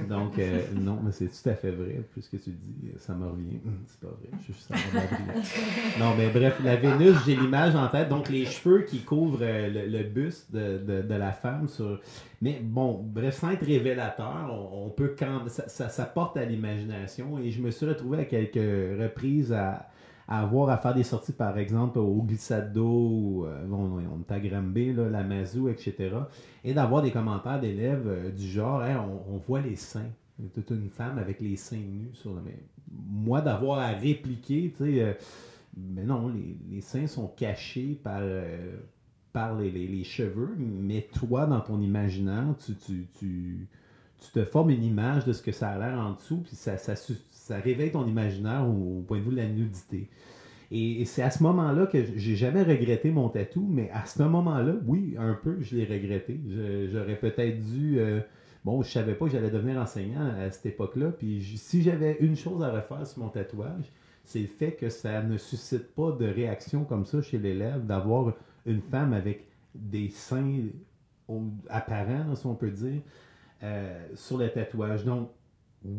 Donc, euh, non, mais c'est tout à fait vrai. Puisque tu dis, ça me revient. Hum, C'est pas vrai. Je suis juste en. Non, mais bref, la Vénus, j'ai l'image en tête. Donc, les cheveux qui couvrent euh, le, le buste de, de- de la femme. Sur... Mais bon, bref, sans être révélateur, on, on peut quand ça, ça, ça porte à l'imagination. Et je me suis retrouvé à quelques reprises à, avoir à faire des sorties, par exemple, au glissade on est à là, la Mazou, etc. Et d'avoir des commentaires d'élèves euh, du genre, Hey, on, voit les seins. Toute une femme avec les seins nus sur le. Moi, d'avoir à répliquer, tu sais, euh, mais non, les, seins sont cachés par, euh, les, cheveux, mais toi, dans ton imaginaire, tu, te formes une image de ce que ça a l'air en dessous, puis ça, ça, ça réveille ton imaginaire au, point de vue de la nudité. Et, c'est à ce moment-là que j'ai jamais regretté mon tatou, mais à ce moment-là, oui, un peu, je l'ai regretté. J'aurais peut-être dû. euh, bon, je savais pas que j'allais devenir enseignant à cette époque-là. Puis si j'avais une chose à refaire sur mon tatouage, c'est le fait que ça ne suscite pas de réaction comme ça chez l'élève, d'avoir une femme avec des seins apparents, si on peut dire, euh, sur le tatouage. Donc,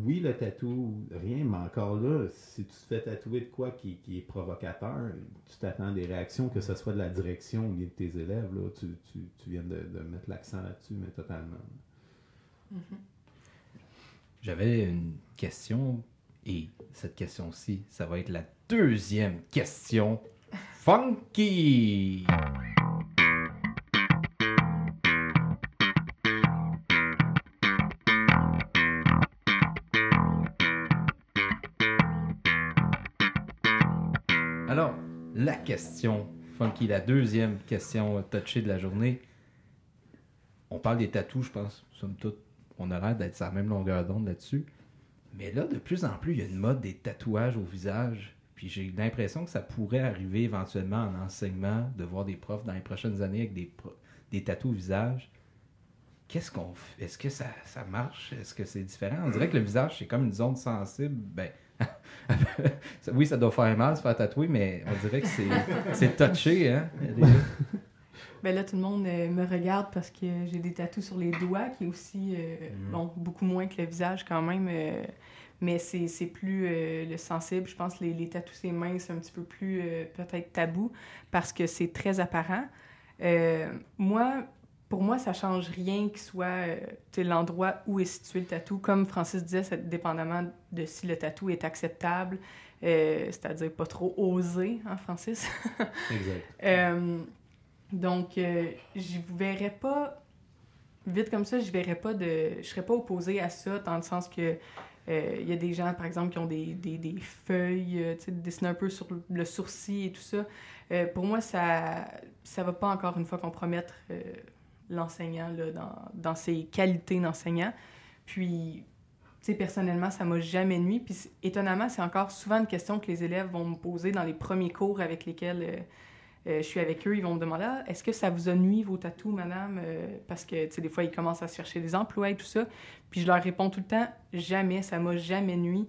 oui, le tatou, rien, mais encore là, si tu te fais tatouer de quoi qui, qui est provocateur, tu t'attends des réactions, que ce soit de la direction ou de tes élèves, là, tu, tu, tu viens de, de mettre l'accent là-dessus, mais totalement. J'avais une question et cette question-ci, ça va être la deuxième question funky. Question funky, la deuxième question touchée de la journée. On parle des tatous, je pense, somme toute. on a l'air d'être sur la même longueur d'onde là-dessus. Mais là, de plus en plus, il y a une mode des tatouages au visage. Puis j'ai l'impression que ça pourrait arriver éventuellement en enseignement, de voir des profs dans les prochaines années avec des, des tatous au visage. Qu'est-ce qu'on fait? Est-ce que ça, ça marche? Est-ce que c'est différent? On dirait que le visage, c'est comme une zone sensible. Ben, oui, ça doit faire mal se faire tatouer, mais on dirait que c'est, touché, hein? Des- Ben là, tout le monde euh, me regarde parce que j'ai des tatous sur les doigts, qui est aussi, euh, Mhm. bon, beaucoup moins que le visage quand même. euh, mais c'est plus euh, le sensible. Je pense que les, les tatous ses mains, c'est un petit peu plus peut-être tabou parce que c'est très apparent. Moi, pour moi, ça change rien que soit euh, l'endroit où est situé le tatou. Comme Francis disait, c'est dépendamment de si le tatou est acceptable, euh, c'est-à-dire pas trop osé, hein, Francis? Exact. Euh, donc, je verrais pas, vite comme ça, je verrais pas de. Je serais pas opposée à ça, dans le sens que. Il y a des gens, par exemple, qui ont des, des, des feuilles, tu sais, un peu sur le sourcil et tout ça. Pour moi, ça ça va pas encore une fois compromettre l'enseignant dans, dans ses qualités d'enseignant. Puis, tu sais, personnellement, ça m'a jamais nuit. Puis, étonnamment, c'est encore souvent une question que les élèves vont me poser dans les premiers cours avec lesquels euh, euh, je suis avec eux. Ils vont me demander Ah, est-ce que ça vous a nuit vos tatous, madame? Euh, Parce que, tu sais, des fois, ils commencent à se chercher des emplois et tout ça. Puis, je leur réponds tout le temps Jamais, ça m'a jamais nuit.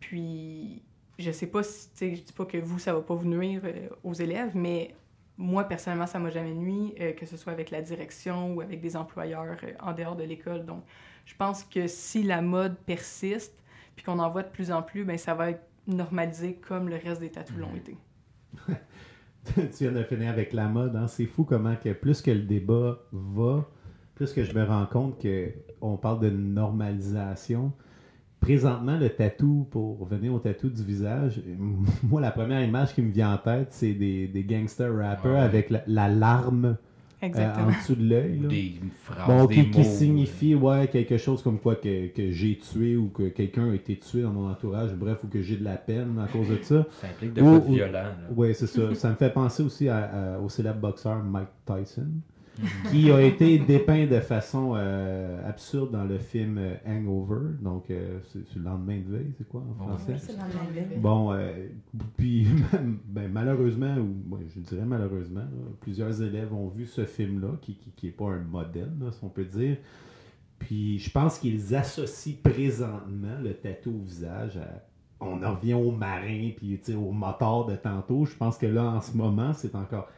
Puis, je sais pas si, tu sais, je dis pas que vous, ça va pas vous nuire aux élèves, mais moi, personnellement, ça m'a jamais nuit, euh, que ce soit avec la direction ou avec des employeurs euh, en dehors de l'école. Donc, je pense que si la mode persiste, puis qu'on en voit de plus en plus, ben ça va être normalisé comme le reste des tatous l'ont été. tu viens de finir avec la mode, hein? c'est fou comment que plus que le débat va, plus que je me rends compte que on parle de normalisation. Présentement, le tatou, pour revenir au tatou du visage, moi, la première image qui me vient en tête, c'est des, des gangster rappers Ouais. avec la, la larme euh, en dessous de l'œil. Des phrases, Bon, des qui, qui mots. signifie ouais, quelque chose comme quoi que, que j'ai tué ou que quelqu'un a été tué dans mon entourage, bref, ou que j'ai de la peine à cause de ça. Ça implique de Ou- quoi de ou- violent. là. Oui, c'est ça. Ça me fait penser aussi à- à- au célèbre boxeur Mike Tyson, qui a été dépeint de façon euh, absurde dans le film euh, Hangover. Donc, euh, c'est le lendemain de veille, c'est quoi en français? c'est dans le même Bon, euh, puis ben, malheureusement, ou je dirais malheureusement, là, plusieurs élèves ont vu ce film-là, qui n'est qui, pas un modèle, là, si on peut dire. Puis je pense qu'ils associent présentement le tatou au visage à. On en revient au marin, puis tu sais, au moteur de tantôt. Je pense que là, en ce moment, c'est encore.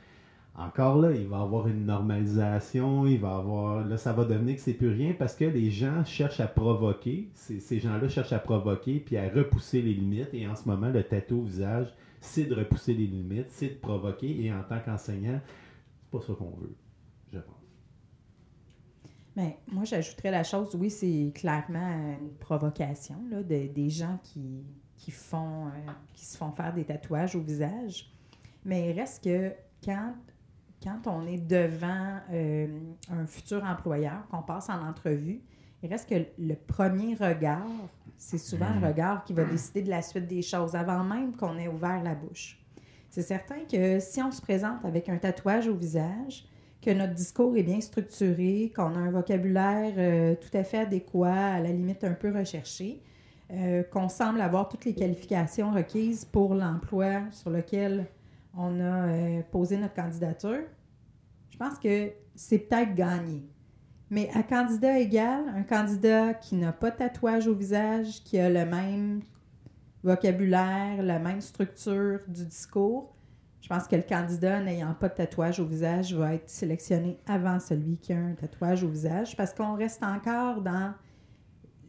Encore là, il va avoir une normalisation, il va avoir. Là, ça va devenir que c'est plus rien parce que les gens cherchent à provoquer. Ces, gens-là cherchent à provoquer puis à repousser les limites. Et en ce moment, le tatou au visage, c'est de repousser les limites, c'est de provoquer. Et en tant qu'enseignant, c'est pas ça qu'on veut, je pense. Mais moi, j'ajouterais la chose, oui, c'est clairement une provocation là, de- des gens qui, qui, font, euh, qui se font faire des tatouages au visage. Mais il reste que quand, quand on est devant euh, un futur employeur, qu'on passe en entrevue, il reste que le premier regard, c'est souvent Mhm. le regard qui va décider de la suite des choses, avant même qu'on ait ouvert la bouche. C'est certain que si on se présente avec un tatouage au visage, que notre discours est bien structuré, qu'on a un vocabulaire euh, tout à fait adéquat, à la limite un peu recherché, euh, qu'on semble avoir toutes les qualifications requises pour l'emploi sur lequel on a euh, posé notre candidature, je pense que c'est peut-être gagné. Mais à candidat égal, un candidat qui n'a pas de tatouage au visage, qui a le même vocabulaire, la même structure du discours, je pense que le candidat n'ayant pas de tatouage au visage va être sélectionné avant celui qui a un tatouage au visage parce qu'on reste encore dans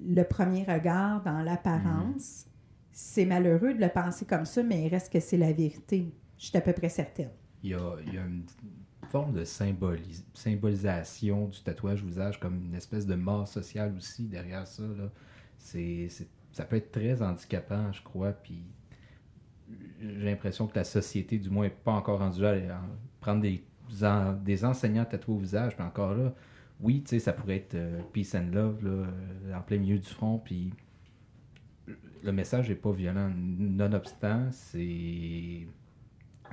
le premier regard, dans l'apparence. C'est malheureux de le penser comme ça, mais il reste que c'est la vérité. Je suis à peu près certaine. Il y a, une forme de symbolis- symbolisation du tatouage visage, comme une espèce de mort sociale aussi derrière ça. Ça peut être très handicapant, je crois. Puis j'ai l'impression que la société, du moins, n'est pas encore rendue à à prendre des, en- des enseignants tatoués au visage. Puis encore là, oui, tu sais, ça pourrait être euh, peace and love là, euh, en plein milieu du front. Puis le message n'est pas violent. Nonobstant, c'est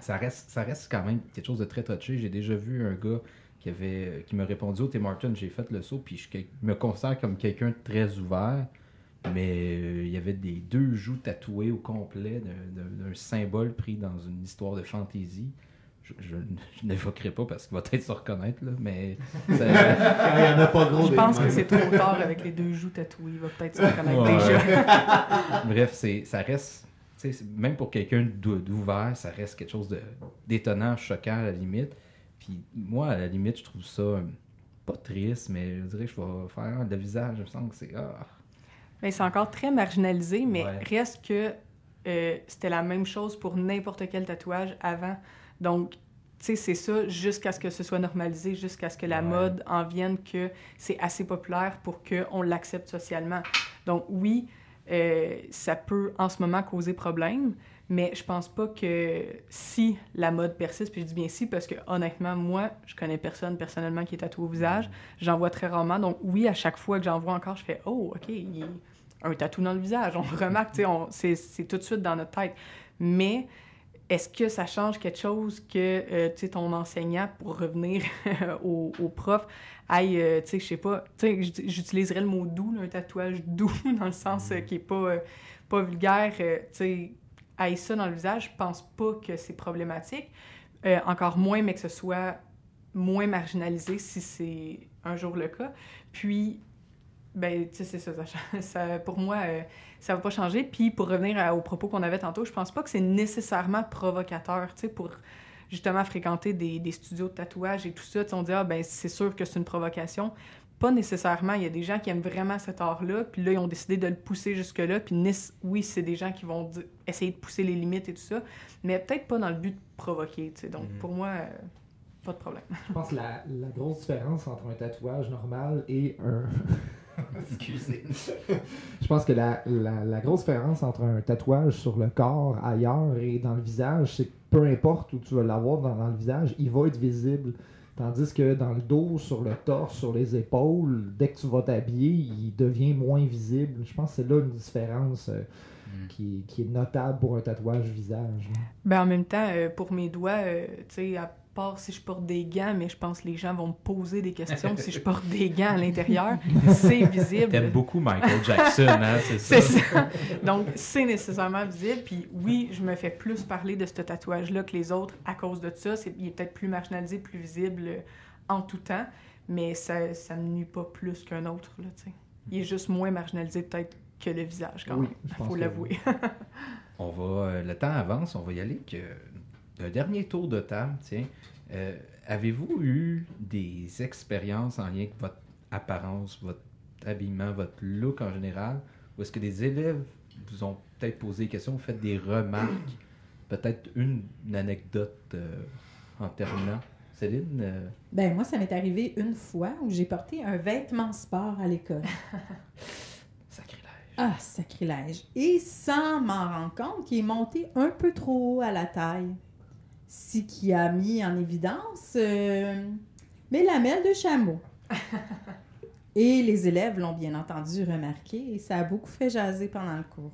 ça reste, ça reste quand même quelque chose de très touché. J'ai déjà vu un gars qui, avait, qui m'a répondu au Tim Martin. J'ai fait le saut, puis je me considère comme quelqu'un de très ouvert. Mais euh, il y avait des deux joues tatouées au complet d'un symbole pris dans une histoire de fantaisie. Je, je, n'évoquerai pas parce qu'il va peut-être se reconnaître, là, mais. Ça... il n'y en a pas gros. Je pense que c'est trop tard avec les deux joues tatouées. Il va peut-être se reconnaître déjà. Bref, ça reste. Même pour quelqu'un d'ouvert, ça reste quelque chose d'étonnant, choquant à la limite. Puis moi, à la limite, je trouve ça euh, pas triste, mais je dirais que je vais faire le visage. Je me sens que c'est. Ah. Mais c'est encore très marginalisé, mais reste que euh, c'était la même chose pour n'importe quel tatouage avant. Donc, tu sais, c'est ça jusqu'à ce que ce soit normalisé, jusqu'à ce que la mode en vienne que c'est assez populaire pour qu'on l'accepte socialement. Donc, oui, euh, ça peut en ce moment causer problème, mais je pense pas que si la mode persiste, puis je dis bien si parce que honnêtement, moi, je connais personne personnellement qui est tatoué au visage. J'en vois très rarement. Donc, oui, à chaque fois que j'en vois encore, je fais Oh, OK, il y a un tatou dans le visage. On remarque, c'est tout de suite dans notre tête. Mais est-ce que ça change quelque chose que euh, ton enseignant, pour revenir au, prof, aille, euh, tu sais, je sais pas, tu sais, j'utiliserais le mot doux, un tatouage doux, dans le sens euh, qui est pas, pas vulgaire, tu sais, aille ça dans le visage, je pense pas que c'est problématique. encore moins, mais que ce soit moins marginalisé si c'est un jour le cas. Puis, ben, tu sais, c'est ça, ça, Pour moi, euh, ça va pas changer. Puis, pour revenir aux propos qu'on avait tantôt, je pense pas que c'est nécessairement provocateur, tu sais, pour justement fréquenter des, des, studios de tatouage et tout ça. On dit, ah, ben, c'est sûr que c'est une provocation. Pas nécessairement. Il y a des gens qui aiment vraiment cet art-là, puis là, ils ont décidé de le pousser jusque-là. Puis, oui, c'est des gens qui vont essayer de pousser les limites et tout ça, mais peut-être pas dans le but de provoquer, tu sais. Donc, mm-hmm. pour moi, euh, pas de problème. Je pense que la, la grosse différence entre un tatouage normal et un. Excusez. je pense que la, la, grosse différence entre un tatouage sur le corps ailleurs et dans le visage, c'est que peu importe où tu vas l'avoir dans, dans, le visage, il va être visible. Tandis que dans le dos, sur le torse, sur les épaules, dès que tu vas t'habiller, il devient moins visible. Je pense que c'est là une différence euh, mm. qui, qui, est notable pour un tatouage visage. Ben, en même temps, euh, pour mes doigts, euh, tu sais, part si je porte des gants, mais je pense que les gens vont me poser des questions si je porte des gants à l'intérieur. C'est visible. T'aimes beaucoup Michael Jackson, hein, c'est ça? C'est ça. Donc, c'est nécessairement visible. Puis oui, je me fais plus parler de ce tatouage-là que les autres à cause de ça. il est peut-être plus marginalisé, plus visible en tout temps, mais ça ne me nuit pas plus qu'un autre. Là, il est juste moins marginalisé peut-être que le visage, quand même. Il faut l'avouer. on va, euh, le temps avance, on va y aller. Que un dernier tour de table, tiens. Euh, avez-vous eu des expériences en lien avec votre apparence, votre habillement, votre look en général? Ou est-ce que des élèves vous ont peut-être posé des questions, fait des remarques? Peut-être une, anecdote euh, en terminant? Céline? Euh? Ben, moi, ça m'est arrivé une fois où j'ai porté un vêtement sport à l'école. sacrilège. Ah, sacrilège. Et sans m'en rendre compte, il est monté un peu trop haut à la taille ce qui a mis en évidence euh, mes lamelles de chameau. et les élèves l'ont bien entendu remarqué et ça a beaucoup fait jaser pendant le cours.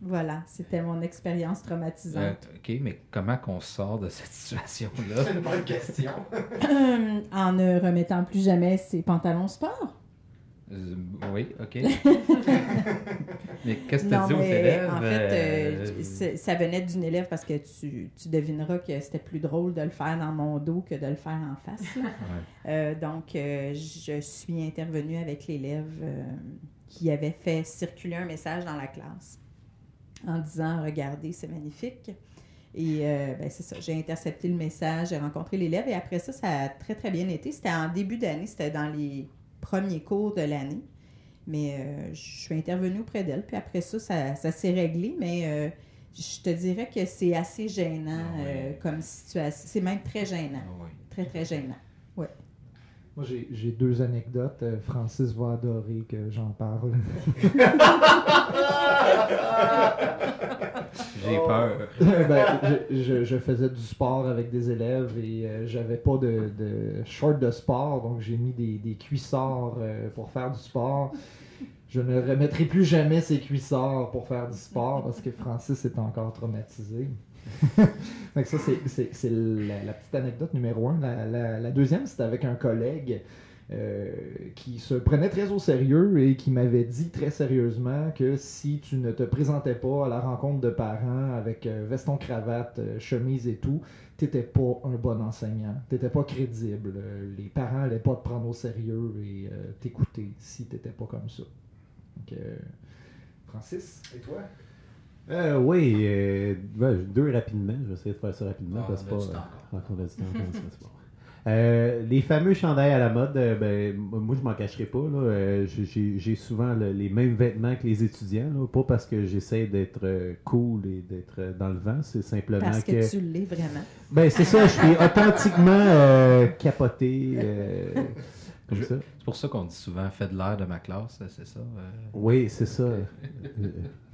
Voilà, c'était mon expérience traumatisante. Euh, OK, mais comment qu'on sort de cette situation-là? C'est une bonne question. en ne remettant plus jamais ses pantalons sport. Euh, oui, OK. mais qu'est-ce que tu dis aux élèves? En fait, euh, euh, ça venait d'une élève parce que tu, tu devineras que c'était plus drôle de le faire dans mon dos que de le faire en face. donc, je suis intervenue avec l'élève qui avait fait circuler un message dans la classe en disant Regardez, c'est magnifique. Et ben, c'est ça, j'ai intercepté le message, j'ai rencontré l'élève et après ça, ça a très très bien été. C'était en début d'année, c'était dans les premier cours de l'année. Mais euh, je suis intervenue auprès d'elle. Puis après ça, ça, s'est réglé. Mais euh, je te dirais que c'est assez gênant ah euh, comme situation. C'est même très gênant. Ah très, très gênant. Ouais. Moi, j'ai deux anecdotes. Francis va adorer que j'en parle. J'ai oh. peur. ben, je, je, faisais du sport avec des élèves et euh, j'avais pas de, de short de sport, donc j'ai mis des, des cuissards euh, pour faire du sport. je ne remettrai plus jamais ses cuissards pour faire du sport parce que Francis est encore traumatisé. Donc ça, c'est- la, la petite anecdote numéro un. La, la- la deuxième, c'était avec un collègue euh, qui se prenait très au sérieux et qui m'avait dit très sérieusement que si tu ne te présentais pas à la rencontre de parents avec euh, veston, cravate, euh, chemise et tout, t'étais pas un bon enseignant, t'étais pas crédible. Les parents allaient pas te prendre au sérieux et euh, t'écouter si t'étais pas comme ça. Donc, euh, Francis, et toi? Euh, oui, euh, ouais, deux rapidement. Je vais essayer de faire ça rapidement Ah, parce que on a c'est du pas. temps euh, on a du temps, on a du temps, c'est bon. Euh, les fameux chandails à la mode, euh, ben, moi je m'en cacherai pas. là. Euh, j'ai- souvent le- les mêmes vêtements que les étudiants, là. pas parce que j'essaie d'être cool et d'être dans le vent, c'est simplement Parce que. que tu l'es vraiment. Ben c'est ça, je suis authentiquement euh, capoté. euh, comme Je- ça. C'est pour ça qu'on dit souvent fait de l'air de ma classe, c'est ça? euh? Oui, c'est ça.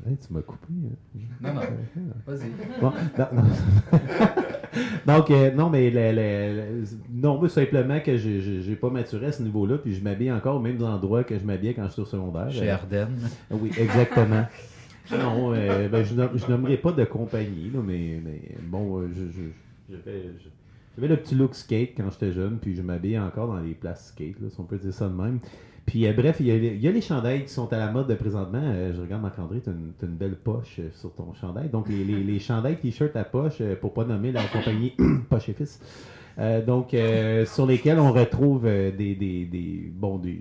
Hey, tu m'as coupé. hein. Non, non. Vas-y. Bon, non, non. Donc, euh, non, mais non, mais simplement que j'ai j'ai pas maturé à ce niveau-là, puis je m'habille encore au même endroit que je m'habillais quand j'étais au secondaire. Chez Euh, Ardennes. oui, exactement. non, euh, ben, je, nomme- je nommerai pas de compagnie, là, mais, mais bon, euh, je, je- j'avais je- j'avais le petit look skate quand j'étais jeune, puis je m'habillais encore dans les places skate, là, si on peut dire ça de même. Puis euh, bref, il y, a, les- il y a les chandails qui sont à la mode de présentement. Euh, je regarde Marc-André, tu as, une belle poche euh, sur ton chandail. Donc les, les, les chandails t-shirts à poche, pour pas nommer la compagnie Poche et Fils. Donc sur lesquels on retrouve des, des, des, bon, des,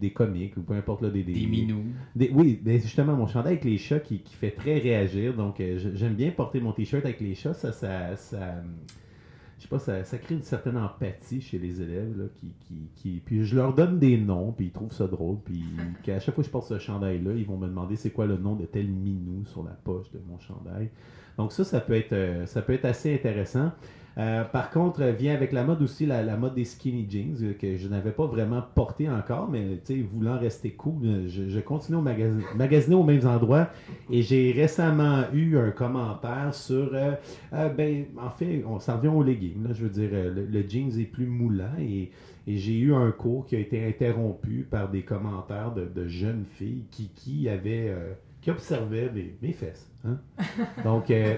des comiques ou peu importe là, des, Des minous. des- oui, ben justement, mon chandail avec les chats qui, qui fait très réagir. Donc, j'aime bien porter mon t-shirt avec les chats. Ça, ça, ça, je sais pas, ça, ça crée une certaine empathie chez les élèves. Là, qui, qui, qui- puis je leur donne des noms, puis ils trouvent ça drôle. Puis qu'à chaque fois que je porte ce chandail-là, ils vont me demander c'est quoi le nom de tel minou sur la poche de mon chandail. Donc ça, ça peut être, euh, ça peut être assez intéressant. Euh, par contre, euh, vient avec la mode aussi la, mode des skinny jeans euh, que je n'avais pas vraiment porté encore, mais voulant rester cool, je, continue au magasin, magasiner aux mêmes endroits et j'ai récemment eu un commentaire sur, ben, en fait, on s'en revient aux leggings. Là, je veux dire, le, jeans est plus moulant et, j'ai eu un cours qui a été interrompu par des commentaires de, de jeunes filles qui, qui avaient, qui observaient mes, mes fesses. hein. Donc, euh,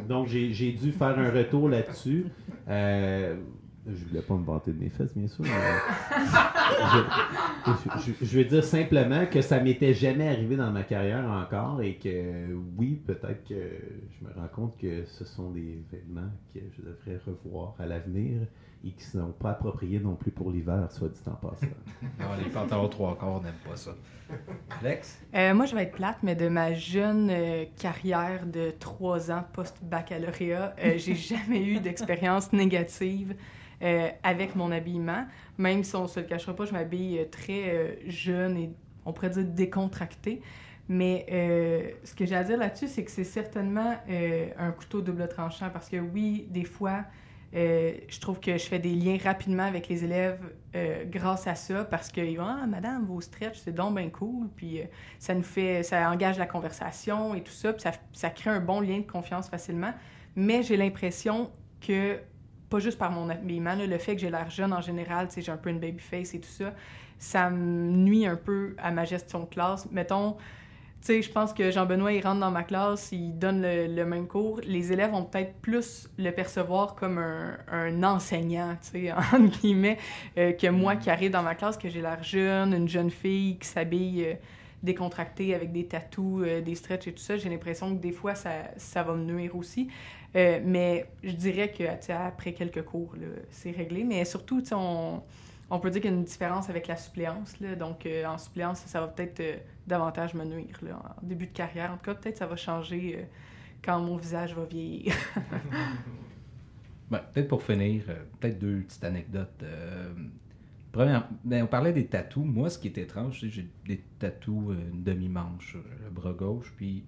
donc j'ai dû faire un retour là-dessus. Euh, je voulais pas me vanter de mes fesses, bien sûr. mais je, je- veux dire simplement que ça m'était jamais arrivé dans ma carrière encore et que oui, peut-être que je me rends compte que ce sont des vêtements que je devrais revoir à l'avenir et qui ne sont pas appropriés non plus pour l'hiver, soit dit en passant. Non, les pantalons trois quarts n'aiment pas ça. Alex? Euh, moi, je vais être plate, mais de ma jeune euh, carrière de trois ans post-baccalauréat, euh, j'ai jamais eu d'expérience négative euh, avec mon habillement. Même si on se le cachera pas, je m'habille très euh, jeune et on pourrait dire décontracté. Mais euh, ce que j'ai à dire là-dessus, c'est que c'est certainement euh, un couteau double tranchant parce que oui, des fois, euh, je trouve que je fais des liens rapidement avec les élèves euh, grâce à ça parce qu'ils vont Ah, madame, vos stretch, c'est donc bien cool. Puis euh, ça nous fait, ça engage la conversation et tout ça. Puis ça, crée un bon lien de confiance facilement. Mais j'ai l'impression que, pas juste par mon habillement, le fait que j'ai l'air jeune en général, tu sais, j'ai un peu une baby face et tout ça, ça me nuit un peu à ma gestion de classe. Mettons, sais, je pense que Jean-Benoît, il rentre dans ma classe, il donne le, même cours. Les élèves vont peut-être plus le percevoir comme un, un enseignant, tu sais, euh, que moi qui arrive dans ma classe, que j'ai l'air jeune, une jeune fille qui s'habille euh, décontractée avec des tatous, euh, des stretches et tout ça. J'ai l'impression que des fois, ça, ça va me nuire aussi. Mais je dirais que, après quelques cours, c'est réglé. Mais surtout, tu on, on peut dire qu'il y a une différence avec la suppléance. Donc, euh, en suppléance, ça va peut-être euh, davantage me nuire là, en début de carrière. En tout cas, peut-être ça va changer euh, quand mon visage va vieillir. Ben, peut-être pour finir, peut-être deux petites anecdotes. Première, ben, on parlait des tatous. Moi, ce qui est étrange, c'est j'ai des tatous, demi-manche le bras gauche, puis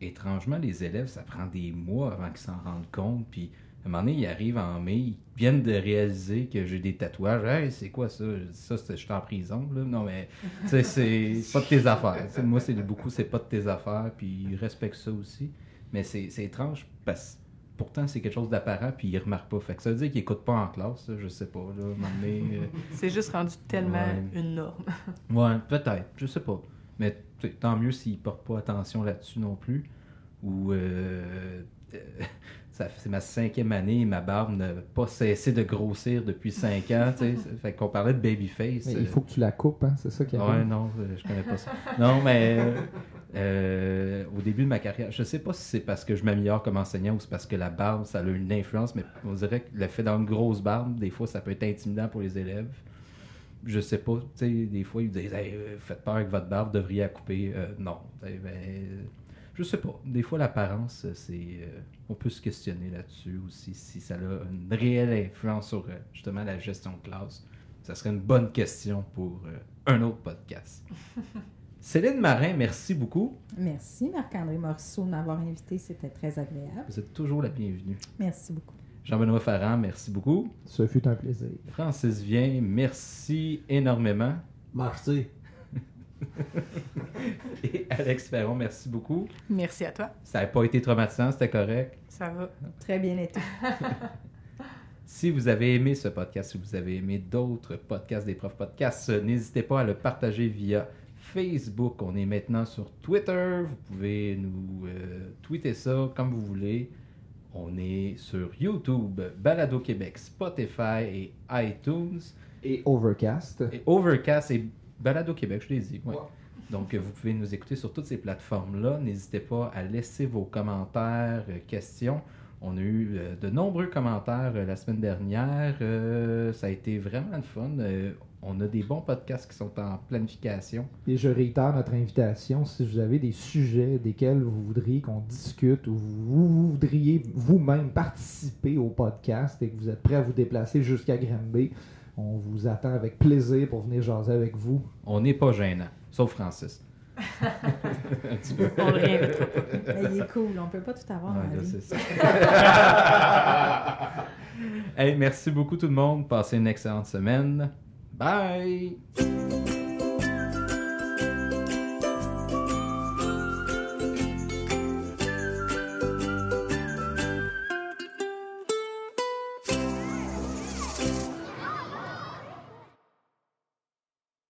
étrangement, les élèves, ça prend des mois avant qu'ils s'en rendent compte, puis à un moment donné, ils arrivent en mai, ils viennent de réaliser que j'ai des tatouages. Hey, c'est quoi ça? Ça, c'est- je suis en prison, là. Non, mais, tu sais, c'est pas de tes affaires. Moi, c'est beaucoup, c'est pas de tes affaires, puis ils respectent ça aussi. Mais c'est étrange parce que pourtant, c'est quelque chose d'apparent, puis ils remarquent pas. Fait que ça veut dire qu'ils écoutent pas en classe, ça, je sais pas, là. euh, c'est juste rendu tellement Ouais. une norme. Ouais, peut-être, je sais pas. Mais tant mieux s'ils ne portent pas attention là-dessus non plus. Ou euh, euh, c'est ma cinquième année, ma barbe n'a pas cessé de grossir depuis cinq ans. fait qu'on parlait de babyface. Mais euh, il faut que tu la coupes, hein, c'est ça qui Ouais, arrive. non, euh, je connais pas ça. Non, mais euh, euh, au début de ma carrière, je sais pas si c'est parce que je m'améliore comme enseignant ou c'est parce que la barbe, ça a une influence, mais on dirait que le fait d'avoir une grosse barbe, des fois, ça peut être intimidant pour les élèves. Je sais pas, tu sais, des fois, ils disent Hey, faites peur avec votre barbe, vous devriez la couper. Euh, non. Ben, je sais pas. Des fois, l'apparence, c'est. euh, on peut se questionner là-dessus aussi, si ça a une réelle influence sur euh, justement la gestion de classe. Ça serait une bonne question pour euh, un autre podcast. Céline Marin, merci beaucoup. Merci Marc-André Morisseau de m'avoir invité, c'était très agréable. Vous êtes toujours la bienvenue. Merci beaucoup. Jean-Benoît Farran, merci beaucoup. Ce fut un plaisir. Francis Vien, merci énormément. Merci. Alex Ferron, merci beaucoup. Merci à toi. Ça n'a pas été traumatisant, c'était correct. Ça va. Très bien été. Si vous avez aimé ce podcast, si vous avez aimé d'autres podcasts des profs podcasts, n'hésitez pas à le partager via Facebook. On est maintenant sur Twitter. Vous pouvez nous euh, tweeter ça comme vous voulez. On est sur YouTube, Balado Québec, Spotify et iTunes. Et Overcast. Et Overcast et Balado Québec, je l'ai dit. ouais. Donc, vous pouvez nous écouter sur toutes ces plateformes-là. N'hésitez pas à laisser vos commentaires, euh, questions. On a eu euh, de nombreux commentaires euh, la semaine dernière. Euh, ça a été vraiment le fun. On a des bons podcasts qui sont en planification. Et je réitère notre invitation. Si vous avez des sujets desquels vous voudriez qu'on discute ou vous voudriez vous-même participer au podcast et que vous êtes prêt à vous déplacer jusqu'à Granby, on vous attend avec plaisir pour venir jaser avec vous. On n'est pas gênant, sauf Francis. Un petit peu. On le réinvitera pas. Mais il est cool, on peut pas tout avoir Ouais, c'est ça. Hey, merci beaucoup tout le monde. Passez une excellente semaine. Bye!